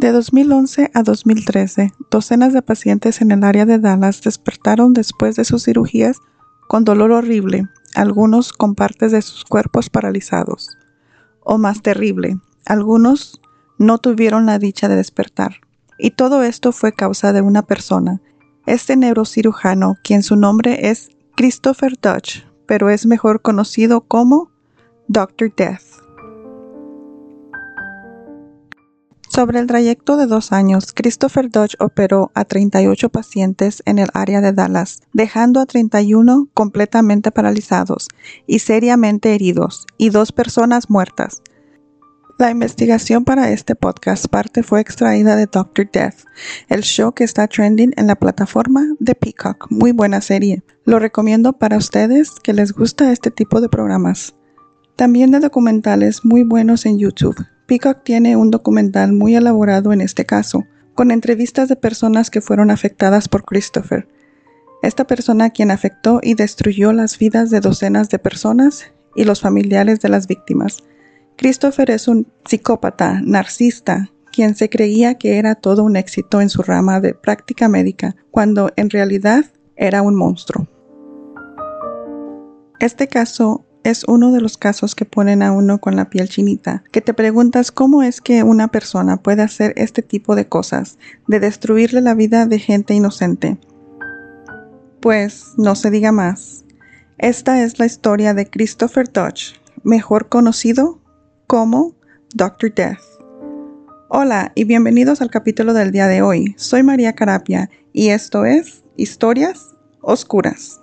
De 2011 a 2013, docenas de pacientes en el área de Dallas despertaron después de sus cirugías con dolor horrible, algunos con partes de sus cuerpos paralizados. O más terrible, algunos no tuvieron la dicha de despertar. Y todo esto fue causa de una persona, este neurocirujano, quien su nombre es Christopher Dutch, pero es mejor conocido como Dr. Death. Sobre el trayecto de dos años, Christopher Dodge operó a 38 pacientes en el área de Dallas, dejando a 31 completamente paralizados y seriamente heridos, y dos personas muertas. La investigación para este podcast parte fue extraída de Doctor Death, el show que está trending en la plataforma de Peacock. Muy buena serie. Lo recomiendo para ustedes que les gusta este tipo de programas. También de documentales muy buenos en YouTube. Peacock tiene un documental muy elaborado en este caso, con entrevistas de personas que fueron afectadas por Christopher. Esta persona quien afectó y destruyó las vidas de docenas de personas y los familiares de las víctimas. Christopher es un psicópata, narcisista, quien se creía que era todo un éxito en su rama de práctica médica, cuando en realidad era un monstruo. Este caso es uno de los casos que ponen a uno con la piel chinita, que te preguntas cómo es que una persona puede hacer este tipo de cosas, de destruirle la vida de gente inocente. Pues no se diga más. Esta es la historia de Christopher Dodge, mejor conocido como Dr. Death. Hola y bienvenidos al capítulo del día de hoy. Soy María Carapia y esto es Historias Oscuras.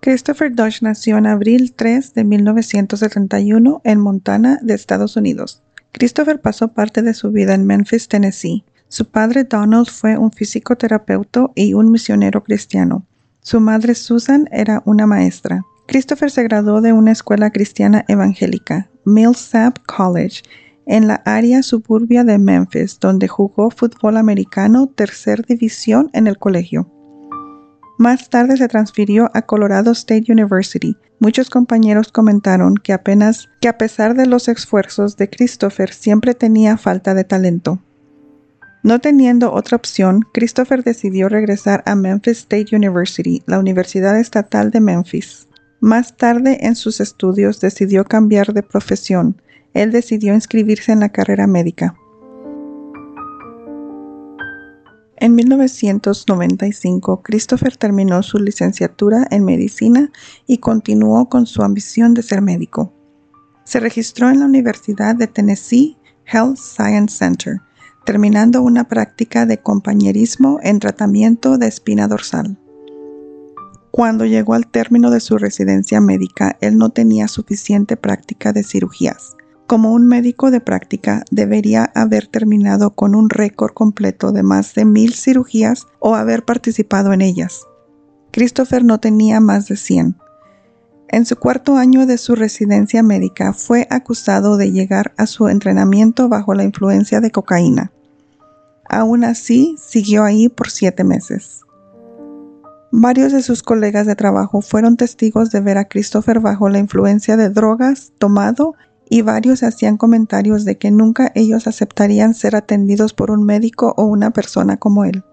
Christopher Dodge nació en abril 3 de 1971 en Montana, de Estados Unidos. Christopher pasó parte de su vida en Memphis, Tennessee. Su padre Donald fue un físico terapeuta y un misionero cristiano. Su madre Susan era una maestra. Christopher se graduó de una escuela cristiana evangélica, Millsap College, en la área suburbia de Memphis, donde jugó fútbol americano tercer división en el colegio. Más tarde se transfirió a Colorado State University. Muchos compañeros comentaron que apenas que a pesar de los esfuerzos de Christopher siempre tenía falta de talento. No teniendo otra opción, Christopher decidió regresar a Memphis State University, la Universidad Estatal de Memphis. Más tarde en sus estudios decidió cambiar de profesión. Él decidió inscribirse en la carrera médica. En 1995, Christopher terminó su licenciatura en medicina y continuó con su ambición de ser médico. Se registró en la Universidad de Tennessee Health Science Center, terminando una práctica de compañerismo en tratamiento de espina dorsal. Cuando llegó al término de su residencia médica, él no tenía suficiente práctica de cirugías como un médico de práctica, debería haber terminado con un récord completo de más de mil cirugías o haber participado en ellas. Christopher no tenía más de 100. En su cuarto año de su residencia médica fue acusado de llegar a su entrenamiento bajo la influencia de cocaína. Aún así, siguió ahí por siete meses. Varios de sus colegas de trabajo fueron testigos de ver a Christopher bajo la influencia de drogas, tomado y varios hacían comentarios de que nunca ellos aceptarían ser atendidos por un médico o una persona como él.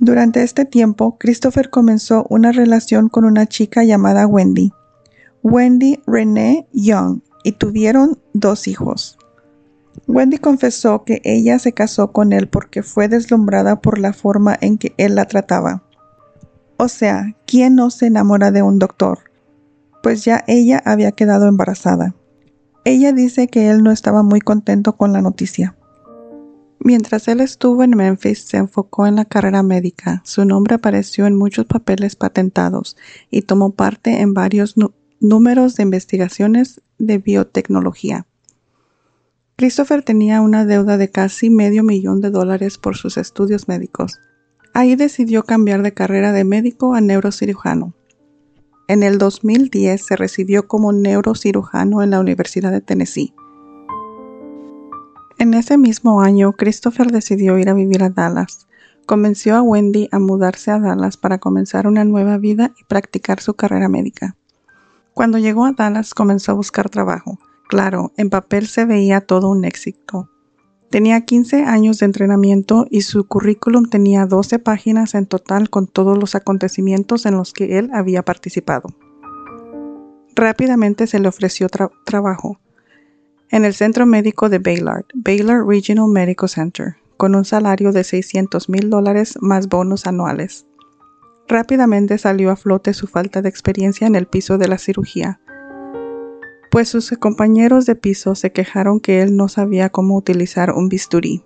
Durante este tiempo, Christopher comenzó una relación con una chica llamada Wendy, Wendy Renee Young, y tuvieron dos hijos. Wendy confesó que ella se casó con él porque fue deslumbrada por la forma en que él la trataba. O sea, ¿quién no se enamora de un doctor? Pues ya ella había quedado embarazada. Ella dice que él no estaba muy contento con la noticia. Mientras él estuvo en Memphis, se enfocó en la carrera médica. Su nombre apareció en muchos papeles patentados y tomó parte en varios números de investigaciones de biotecnología. Christopher tenía una deuda de casi medio millón de dólares por sus estudios médicos. Ahí decidió cambiar de carrera de médico a neurocirujano. En el 2010 se recibió como neurocirujano en la Universidad de Tennessee. En ese mismo año, Christopher decidió ir a vivir a Dallas. convenció a Wendy a mudarse a Dallas para comenzar una nueva vida y practicar su carrera médica. Cuando llegó a Dallas comenzó a buscar trabajo. Claro, en papel se veía todo un éxito. Tenía 15 años de entrenamiento y su currículum tenía 12 páginas en total con todos los acontecimientos en los que él había participado. Rápidamente se le ofreció trabajo en el centro médico de Baylor, Baylor Regional Medical Center, con un salario de 600 mil dólares más bonos anuales. Rápidamente salió a flote su falta de experiencia en el piso de la cirugía, pues sus compañeros de piso se quejaron que él no sabía cómo utilizar un bisturí.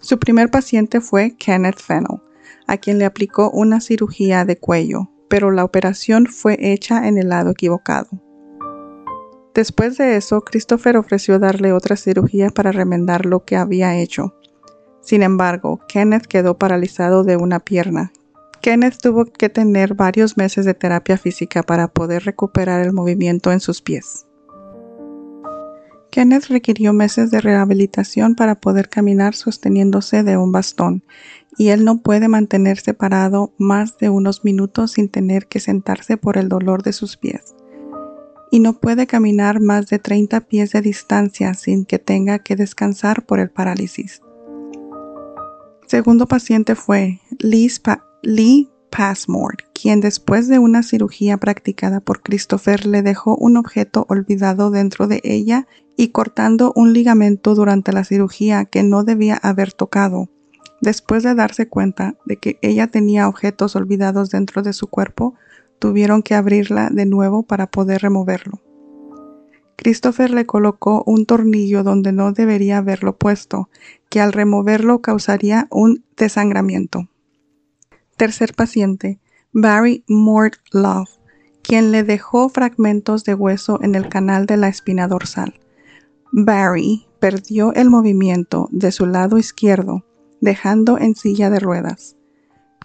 Su primer paciente fue Kenneth Fennell, a quien le aplicó una cirugía de cuello, pero la operación fue hecha en el lado equivocado. Después de eso, Christopher ofreció darle otra cirugía para remendar lo que había hecho. Sin embargo, Kenneth quedó paralizado de una pierna. Kenneth tuvo que tener varios meses de terapia física para poder recuperar el movimiento en sus pies. Kenneth requirió meses de rehabilitación para poder caminar sosteniéndose de un bastón y él no puede mantenerse parado más de unos minutos sin tener que sentarse por el dolor de sus pies. Y no puede caminar más de 30 pies de distancia sin que tenga que descansar por el parálisis. Segundo paciente fue Lee Passmore, quien después de una cirugía practicada por Christopher le dejó un objeto olvidado dentro de ella y cortando un ligamento durante la cirugía que no debía haber tocado. Después de darse cuenta de que ella tenía objetos olvidados dentro de su cuerpo, tuvieron que abrirla de nuevo para poder removerlo. Christopher le colocó un tornillo donde no debería haberlo puesto, que al removerlo causaría un desangramiento. Tercer paciente, Barry Love, quien le dejó fragmentos de hueso en el canal de la espina dorsal. Barry perdió el movimiento de su lado izquierdo dejando en silla de ruedas.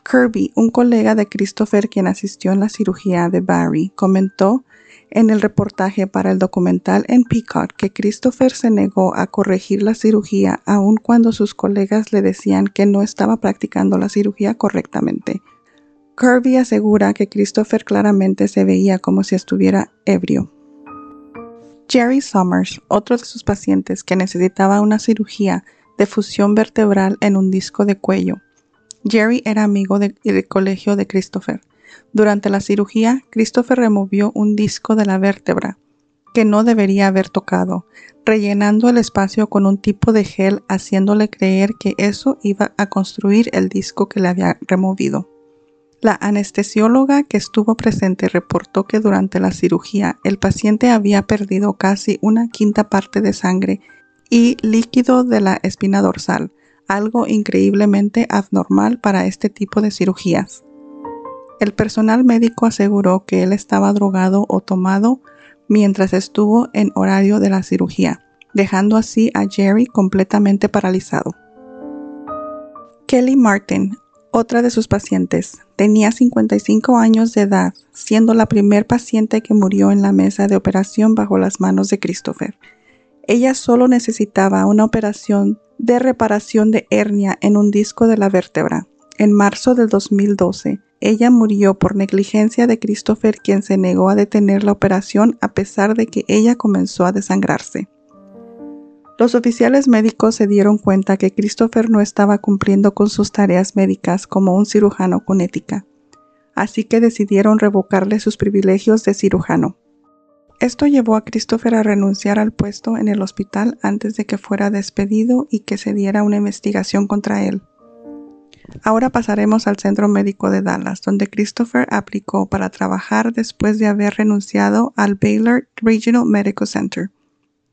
Kirby, un colega de Christopher quien asistió en la cirugía de Barry, comentó en el reportaje para el documental en Peacock que Christopher se negó a corregir la cirugía aun cuando sus colegas le decían que no estaba practicando la cirugía correctamente. Kirby asegura que Christopher claramente se veía como si estuviera ebrio. Jerry Summers, otro de sus pacientes que necesitaba una cirugía, de fusión vertebral en un disco de cuello. Jerry era amigo del colegio de Christopher. Durante la cirugía, Christopher removió un disco de la vértebra que no debería haber tocado, rellenando el espacio con un tipo de gel haciéndole creer que eso iba a construir el disco que le había removido. La anestesióloga que estuvo presente reportó que durante la cirugía el paciente había perdido casi una quinta parte de sangre y líquido de la espina dorsal, algo increíblemente abnormal para este tipo de cirugías. El personal médico aseguró que él estaba drogado o tomado mientras estuvo en horario de la cirugía, dejando así a Jerry completamente paralizado. Kelly Martin, otra de sus pacientes, tenía 55 años de edad, siendo la primer paciente que murió en la mesa de operación bajo las manos de Christopher. Ella solo necesitaba una operación de reparación de hernia en un disco de la vértebra. En marzo del 2012, ella murió por negligencia de Christopher quien se negó a detener la operación a pesar de que ella comenzó a desangrarse. Los oficiales médicos se dieron cuenta que Christopher no estaba cumpliendo con sus tareas médicas como un cirujano con ética, así que decidieron revocarle sus privilegios de cirujano. Esto llevó a Christopher a renunciar al puesto en el hospital antes de que fuera despedido y que se diera una investigación contra él. Ahora pasaremos al centro médico de Dallas, donde Christopher aplicó para trabajar después de haber renunciado al Baylor Regional Medical Center.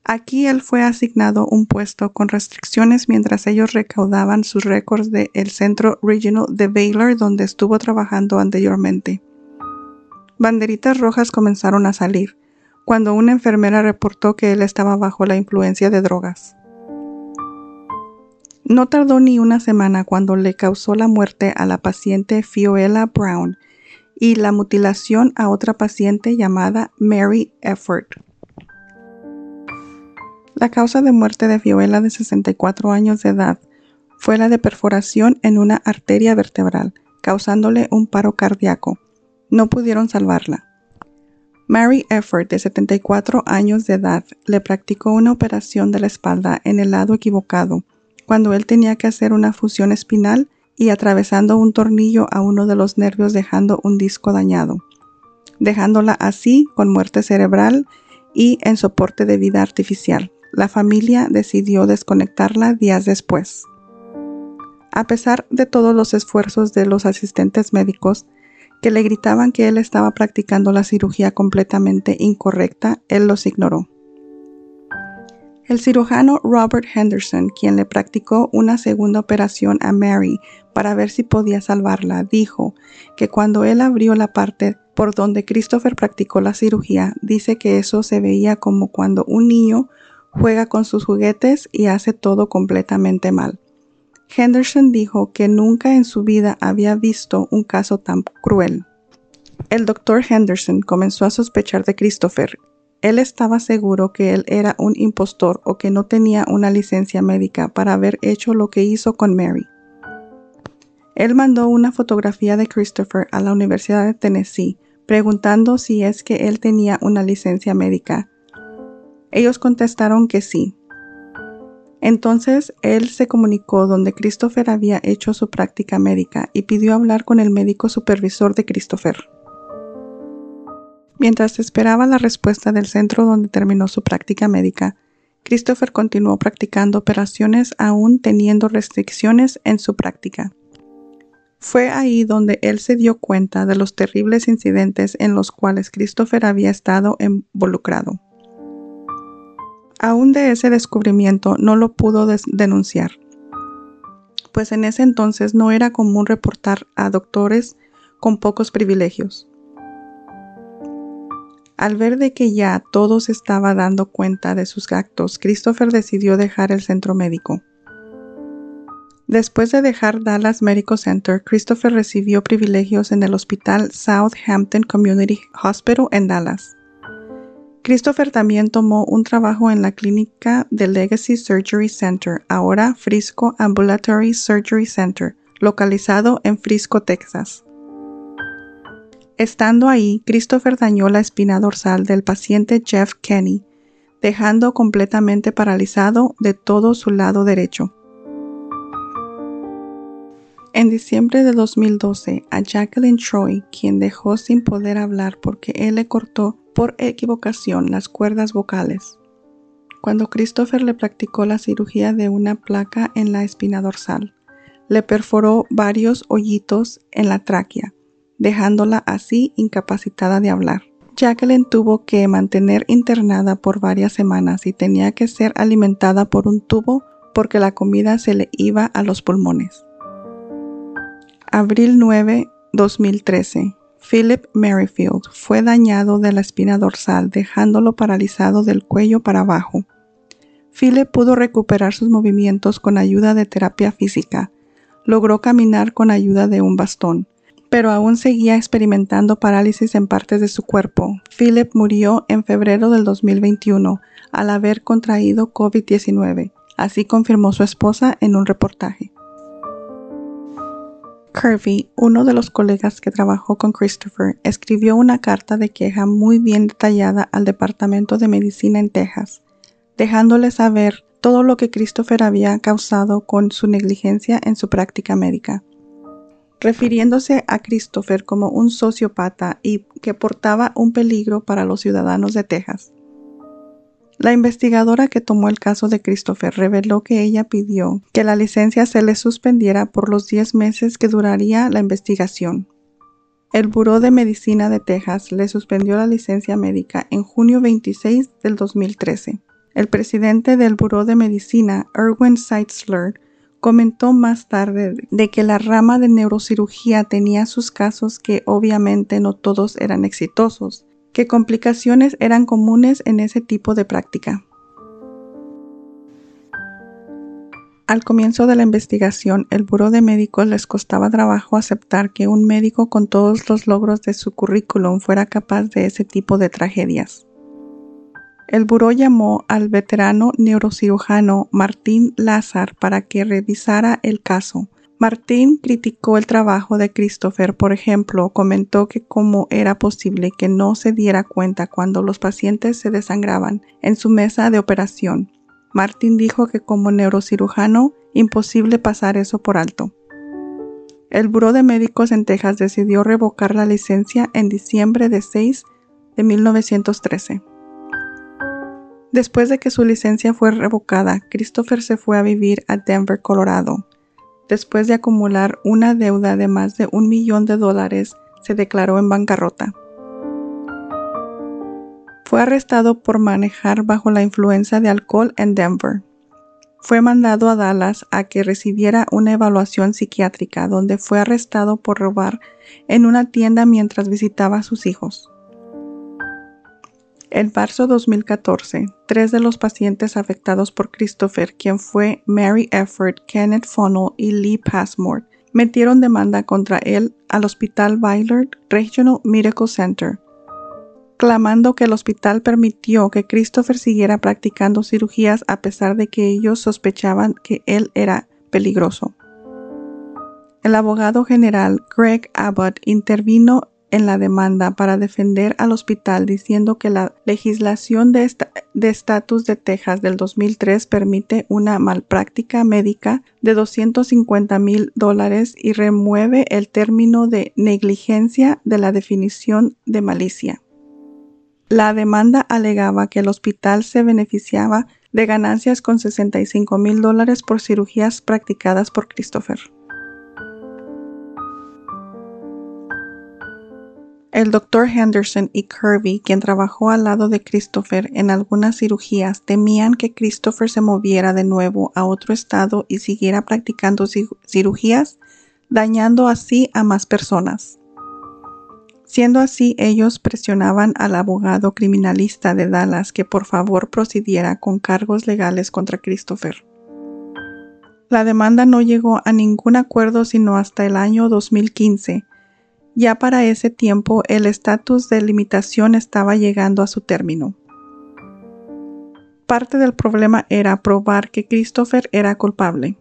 Aquí él fue asignado un puesto con restricciones mientras ellos recaudaban sus récords del centro regional de Baylor donde estuvo trabajando anteriormente. Banderitas rojas comenzaron a salir cuando una enfermera reportó que él estaba bajo la influencia de drogas. No tardó ni una semana cuando le causó la muerte a la paciente Fioela Brown y la mutilación a otra paciente llamada Mary Efford. La causa de muerte de Fioela de 64 años de edad fue la de perforación en una arteria vertebral, causándole un paro cardíaco. No pudieron salvarla. Mary Efford, de 74 años de edad, le practicó una operación de la espalda en el lado equivocado, cuando él tenía que hacer una fusión espinal y atravesando un tornillo a uno de los nervios dejando un disco dañado, dejándola así con muerte cerebral y en soporte de vida artificial. La familia decidió desconectarla días después. A pesar de todos los esfuerzos de los asistentes médicos, que le gritaban que él estaba practicando la cirugía completamente incorrecta, él los ignoró. El cirujano Robert Henderson, quien le practicó una segunda operación a Mary para ver si podía salvarla, dijo que cuando él abrió la parte por donde Christopher practicó la cirugía, dice que eso se veía como cuando un niño juega con sus juguetes y hace todo completamente mal. Henderson dijo que nunca en su vida había visto un caso tan cruel. El doctor Henderson comenzó a sospechar de Christopher. Él estaba seguro que él era un impostor o que no tenía una licencia médica para haber hecho lo que hizo con Mary. Él mandó una fotografía de Christopher a la Universidad de Tennessee preguntando si es que él tenía una licencia médica. Ellos contestaron que sí, entonces él se comunicó donde Christopher había hecho su práctica médica y pidió hablar con el médico supervisor de Christopher. Mientras esperaba la respuesta del centro donde terminó su práctica médica, Christopher continuó practicando operaciones aún teniendo restricciones en su práctica. Fue ahí donde él se dio cuenta de los terribles incidentes en los cuales Christopher había estado involucrado. Aún de ese descubrimiento no lo pudo denunciar, pues en ese entonces no era común reportar a doctores con pocos privilegios. Al ver de que ya todos estaba dando cuenta de sus actos, Christopher decidió dejar el centro médico. Después de dejar Dallas Medical Center, Christopher recibió privilegios en el Hospital Southampton Community Hospital en Dallas. Christopher también tomó un trabajo en la clínica de Legacy Surgery Center, ahora Frisco Ambulatory Surgery Center, localizado en Frisco, Texas. Estando ahí, Christopher dañó la espina dorsal del paciente Jeff Kenny, dejando completamente paralizado de todo su lado derecho. En diciembre de 2012, a Jacqueline Troy, quien dejó sin poder hablar porque él le cortó por equivocación las cuerdas vocales. Cuando Christopher le practicó la cirugía de una placa en la espina dorsal, le perforó varios hoyitos en la tráquea, dejándola así incapacitada de hablar. Jacqueline tuvo que mantener internada por varias semanas y tenía que ser alimentada por un tubo porque la comida se le iba a los pulmones. Abril 9, 2013. Philip Merrifield fue dañado de la espina dorsal, dejándolo paralizado del cuello para abajo. Philip pudo recuperar sus movimientos con ayuda de terapia física. Logró caminar con ayuda de un bastón, pero aún seguía experimentando parálisis en partes de su cuerpo. Philip murió en febrero del 2021 al haber contraído COVID-19, así confirmó su esposa en un reportaje. Kirby, uno de los colegas que trabajó con Christopher, escribió una carta de queja muy bien detallada al Departamento de Medicina en Texas, dejándole saber todo lo que Christopher había causado con su negligencia en su práctica médica. Refiriéndose a Christopher como un sociópata y que portaba un peligro para los ciudadanos de Texas. La investigadora que tomó el caso de Christopher reveló que ella pidió que la licencia se le suspendiera por los 10 meses que duraría la investigación. El Buró de Medicina de Texas le suspendió la licencia médica en junio 26 del 2013. El presidente del Buró de Medicina, Erwin Seitzler, comentó más tarde de que la rama de neurocirugía tenía sus casos que obviamente no todos eran exitosos, ¿Qué complicaciones eran comunes en ese tipo de práctica? Al comienzo de la investigación, el Buró de Médicos les costaba trabajo aceptar que un médico con todos los logros de su currículum fuera capaz de ese tipo de tragedias. El buró llamó al veterano neurocirujano Martín Lazar para que revisara el caso. Martín criticó el trabajo de Christopher, por ejemplo, comentó que cómo era posible que no se diera cuenta cuando los pacientes se desangraban en su mesa de operación. Martín dijo que como neurocirujano imposible pasar eso por alto. El Buró de Médicos en Texas decidió revocar la licencia en diciembre de 6 de 1913. Después de que su licencia fue revocada, Christopher se fue a vivir a Denver, Colorado. Después de acumular una deuda de más de un millón de dólares, se declaró en bancarrota. Fue arrestado por manejar bajo la influencia de alcohol en Denver. Fue mandado a Dallas a que recibiera una evaluación psiquiátrica donde fue arrestado por robar en una tienda mientras visitaba a sus hijos. En marzo 2014, tres de los pacientes afectados por Christopher, quien fue Mary Efford, Kenneth Funnell y Lee Passmore, metieron demanda contra él al Hospital Baylor Regional Medical Center, clamando que el hospital permitió que Christopher siguiera practicando cirugías a pesar de que ellos sospechaban que él era peligroso. El abogado general Greg Abbott intervino en la demanda para defender al hospital diciendo que la legislación de estatus de, Texas del 2003 permite una malpráctica médica de 250 mil dólares y remueve el término de negligencia de la definición de malicia. La demanda alegaba que el hospital se beneficiaba de ganancias con 65 mil dólares por cirugías practicadas por Christopher. El Dr. Henderson y Kirby, quien trabajó al lado de Christopher en algunas cirugías, temían que Christopher se moviera de nuevo a otro estado y siguiera practicando cirugías, dañando así a más personas. Siendo así, ellos presionaban al abogado criminalista de Dallas que por favor procediera con cargos legales contra Christopher. La demanda no llegó a ningún acuerdo sino hasta el año 2015, ya para ese tiempo el estatus de limitación estaba llegando a su término. Parte del problema era probar que Christopher era culpable.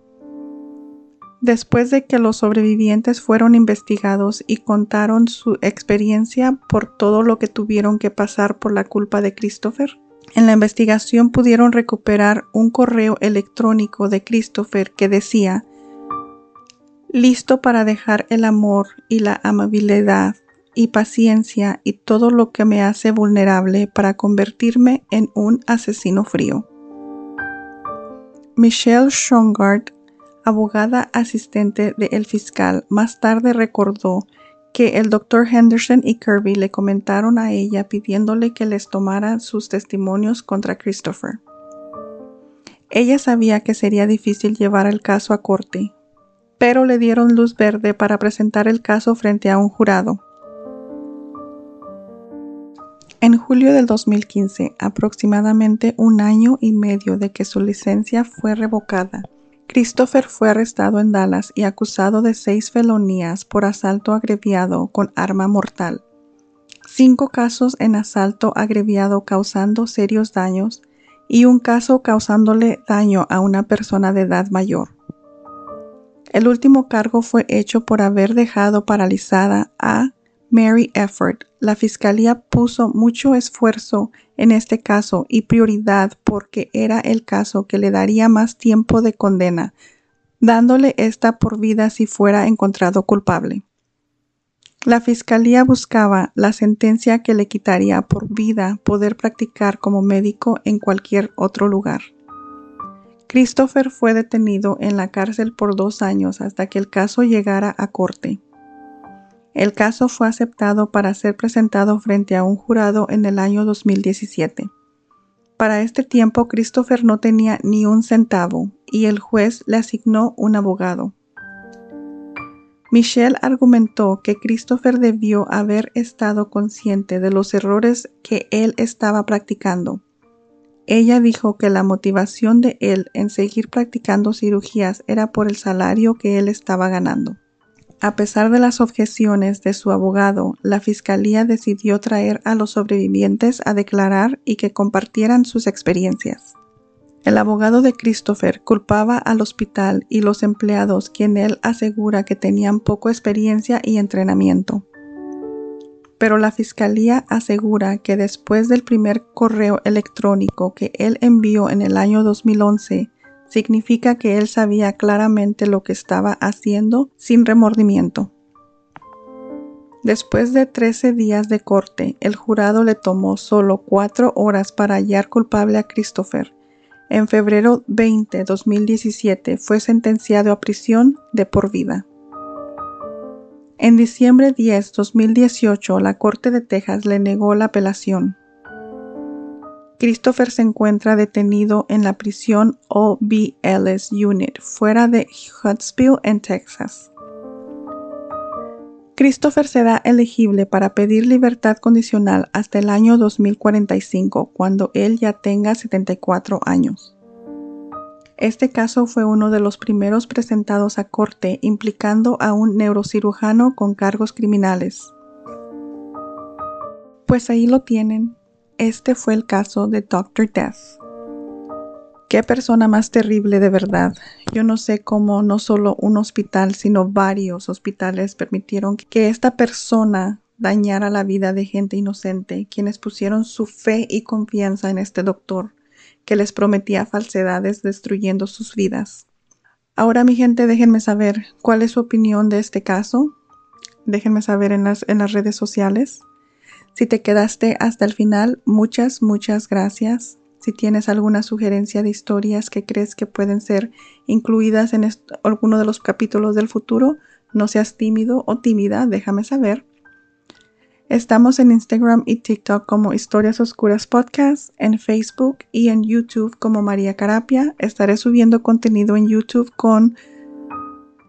Después de que los sobrevivientes fueron investigados y contaron su experiencia por todo lo que tuvieron que pasar por la culpa de Christopher, en la investigación pudieron recuperar un correo electrónico de Christopher que decía listo para dejar el amor y la amabilidad y paciencia y todo lo que me hace vulnerable para convertirme en un asesino frío. Michelle Schongard, abogada asistente del fiscal, más tarde recordó que el Dr. Henderson y Kirby le comentaron a ella pidiéndole que les tomara sus testimonios contra Christopher. Ella sabía que sería difícil llevar el caso a corte, pero le dieron luz verde para presentar el caso frente a un jurado. En julio del 2015, aproximadamente un año y medio de que su licencia fue revocada, Christopher fue arrestado en Dallas y acusado de seis felonías por asalto agreviado con arma mortal, cinco casos en asalto agreviado causando serios daños y un caso causándole daño a una persona de edad mayor. El último cargo fue hecho por haber dejado paralizada a Mary Efford. La fiscalía puso mucho esfuerzo en este caso y prioridad porque era el caso que le daría más tiempo de condena, dándole esta por vida si fuera encontrado culpable. La fiscalía buscaba la sentencia que le quitaría por vida poder practicar como médico en cualquier otro lugar. Christopher fue detenido en la cárcel por dos años hasta que el caso llegara a corte. El caso fue aceptado para ser presentado frente a un jurado en el año 2017. Para este tiempo Christopher no tenía ni un centavo y el juez le asignó un abogado. Michelle argumentó que Christopher debió haber estado consciente de los errores que él estaba practicando ella dijo que la motivación de él en seguir practicando cirugías era por el salario que él estaba ganando. A pesar de las objeciones de su abogado, la fiscalía decidió traer a los sobrevivientes a declarar y que compartieran sus experiencias. El abogado de Christopher culpaba al hospital y los empleados, quien él asegura que tenían poco experiencia y entrenamiento. Pero la fiscalía asegura que después del primer correo electrónico que él envió en el año 2011, significa que él sabía claramente lo que estaba haciendo sin remordimiento. Después de 13 días de corte, el jurado le tomó solo cuatro horas para hallar culpable a Christopher. En febrero 20, 2017, fue sentenciado a prisión de por vida. En diciembre 10, 2018, la Corte de Texas le negó la apelación. Christopher se encuentra detenido en la prisión OBLS Unit fuera de Huntsville, en Texas. Christopher será elegible para pedir libertad condicional hasta el año 2045, cuando él ya tenga 74 años. Este caso fue uno de los primeros presentados a corte implicando a un neurocirujano con cargos criminales. Pues ahí lo tienen, este fue el caso de Dr. Death. Qué persona más terrible de verdad. Yo no sé cómo no solo un hospital, sino varios hospitales permitieron que esta persona dañara la vida de gente inocente, quienes pusieron su fe y confianza en este doctor, que les prometía falsedades destruyendo sus vidas. Ahora mi gente, déjenme saber cuál es su opinión de este caso. Déjenme saber en las, en las redes sociales. Si te quedaste hasta el final, muchas, muchas gracias. Si tienes alguna sugerencia de historias que crees que pueden ser incluidas en alguno de los capítulos del futuro, no seas tímido o tímida, déjame saber. Estamos en Instagram y TikTok como Historias Oscuras Podcast, en Facebook y en YouTube como María Carapia. Estaré subiendo contenido en YouTube con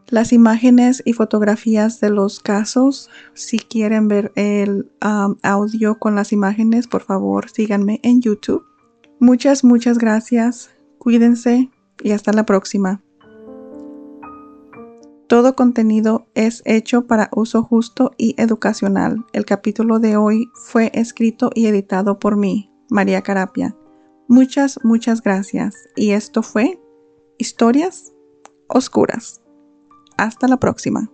las imágenes y fotografías de los casos. Si quieren ver el um, audio con las imágenes, por favor síganme en YouTube. Muchas, muchas gracias. Cuídense y hasta la próxima. Todo contenido es hecho para uso justo y educacional. El capítulo de hoy fue escrito y editado por mí, María Carapia. Muchas, muchas gracias. Y esto fue Historias Oscuras. Hasta la próxima.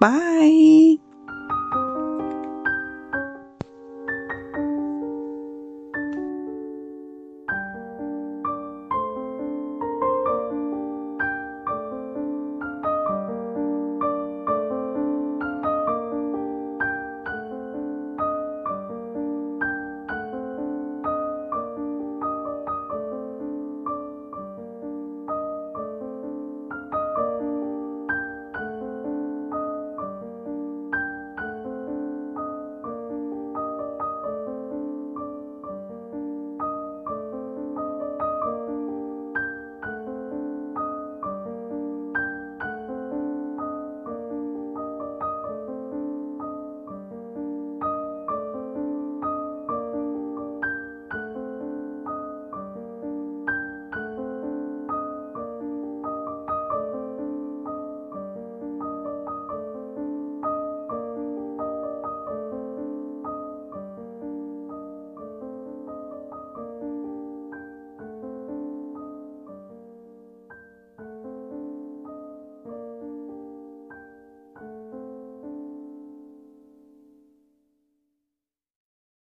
Bye.